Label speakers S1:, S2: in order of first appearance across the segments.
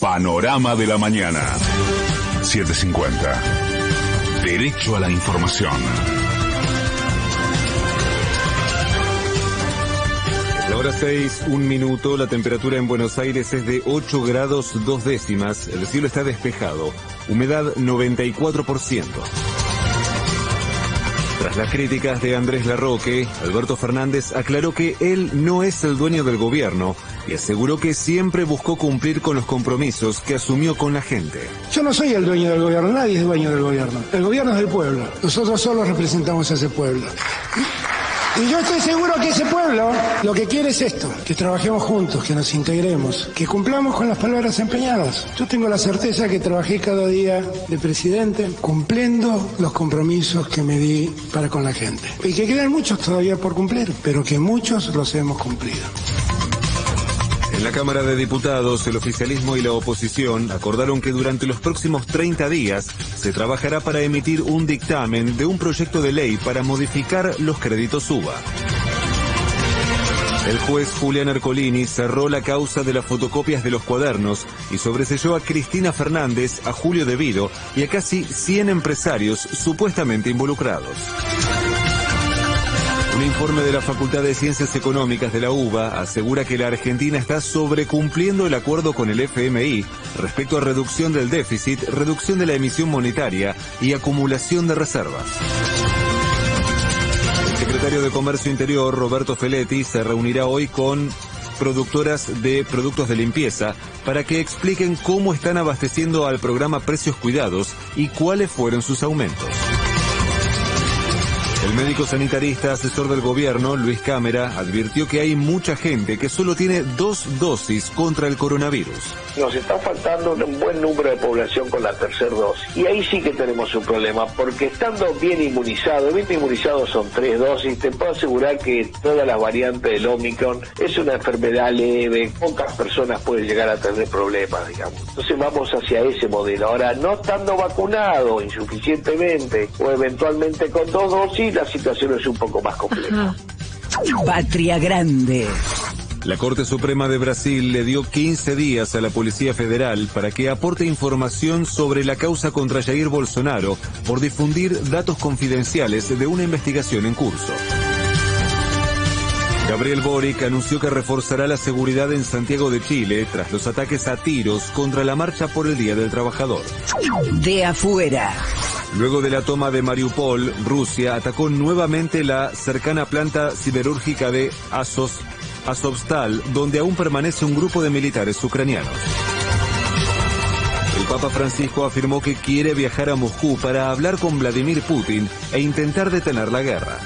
S1: Panorama de la mañana. 750. Derecho a la información.
S2: La hora 6, un minuto, la temperatura en Buenos Aires es de 8 grados 2 décimas, el cielo está despejado, humedad 94%. Tras las críticas de Andrés Larroque, Alberto Fernández aclaró que él no es el dueño del gobierno y aseguró que siempre buscó cumplir con los compromisos que asumió con la gente.
S3: Yo no soy el dueño del gobierno, nadie es dueño del gobierno. El gobierno es del pueblo. Nosotros solo representamos a ese pueblo. Y yo estoy seguro que ese pueblo lo que quiere es esto, que trabajemos juntos, que nos integremos, que cumplamos con las palabras empeñadas. Yo tengo la certeza que trabajé cada día de presidente cumpliendo los compromisos que me di para con la gente. Y que quedan muchos todavía por cumplir, pero que muchos los hemos cumplido.
S2: En la Cámara de Diputados, el oficialismo y la oposición acordaron que durante los próximos 30 días se trabajará para emitir un dictamen de un proyecto de ley para modificar los créditos UBA. El juez Julián Ercolini cerró la causa de las fotocopias de los cuadernos y sobreselló a Cristina Fernández, a Julio Devido y a casi 100 empresarios supuestamente involucrados. Un informe de la Facultad de Ciencias Económicas de la UBA asegura que la Argentina está sobrecumpliendo el acuerdo con el FMI respecto a reducción del déficit, reducción de la emisión monetaria y acumulación de reservas. El secretario de Comercio Interior, Roberto Feletti, se reunirá hoy con productoras de productos de limpieza para que expliquen cómo están abasteciendo al programa Precios Cuidados y cuáles fueron sus aumentos. El médico sanitarista asesor del gobierno, Luis Cámara, advirtió que hay mucha gente que solo tiene dos dosis contra el coronavirus.
S4: Nos está faltando un buen número de población con la tercera dosis. Y ahí sí que tenemos un problema, porque estando bien inmunizado, bien inmunizado son tres dosis, te puedo asegurar que todas las variantes del Omicron es una enfermedad leve, pocas personas pueden llegar a tener problemas, digamos. Entonces vamos hacia ese modelo. Ahora, no estando vacunado insuficientemente o eventualmente con dos dosis, la situación es un poco más compleja.
S5: Patria Grande.
S2: La Corte Suprema de Brasil le dio 15 días a la Policía Federal para que aporte información sobre la causa contra Jair Bolsonaro por difundir datos confidenciales de una investigación en curso. Gabriel Boric anunció que reforzará la seguridad en Santiago de Chile tras los ataques a tiros contra la marcha por el Día del Trabajador.
S5: De afuera.
S2: Luego de la toma de Mariupol, Rusia atacó nuevamente la cercana planta siderúrgica de Azov, Azovstal, donde aún permanece un grupo de militares ucranianos. El Papa Francisco afirmó que quiere viajar a Moscú para hablar con Vladimir Putin e intentar detener la guerra.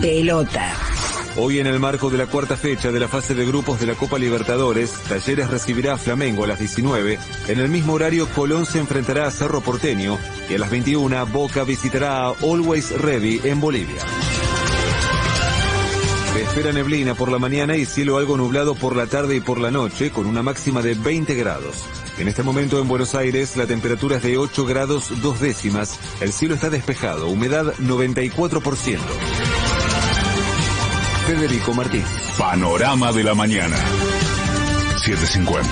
S5: Pelota.
S2: Hoy en el marco de la cuarta fecha de la fase de grupos de la Copa Libertadores, Talleres recibirá a Flamengo a las 19. En el mismo horario, Colón se enfrentará a Cerro Porteño y a las 21, Boca visitará a Always Ready en Bolivia. Espera neblina por la mañana y cielo algo nublado por la tarde y por la noche, con una máxima de 20 grados. En este momento en Buenos Aires la temperatura es de 8 grados 2 décimas, el cielo está despejado, humedad 94%. Federico Martín.
S1: Panorama de la mañana. 750.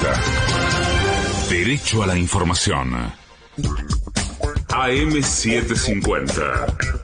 S1: Derecho a la información. AM750.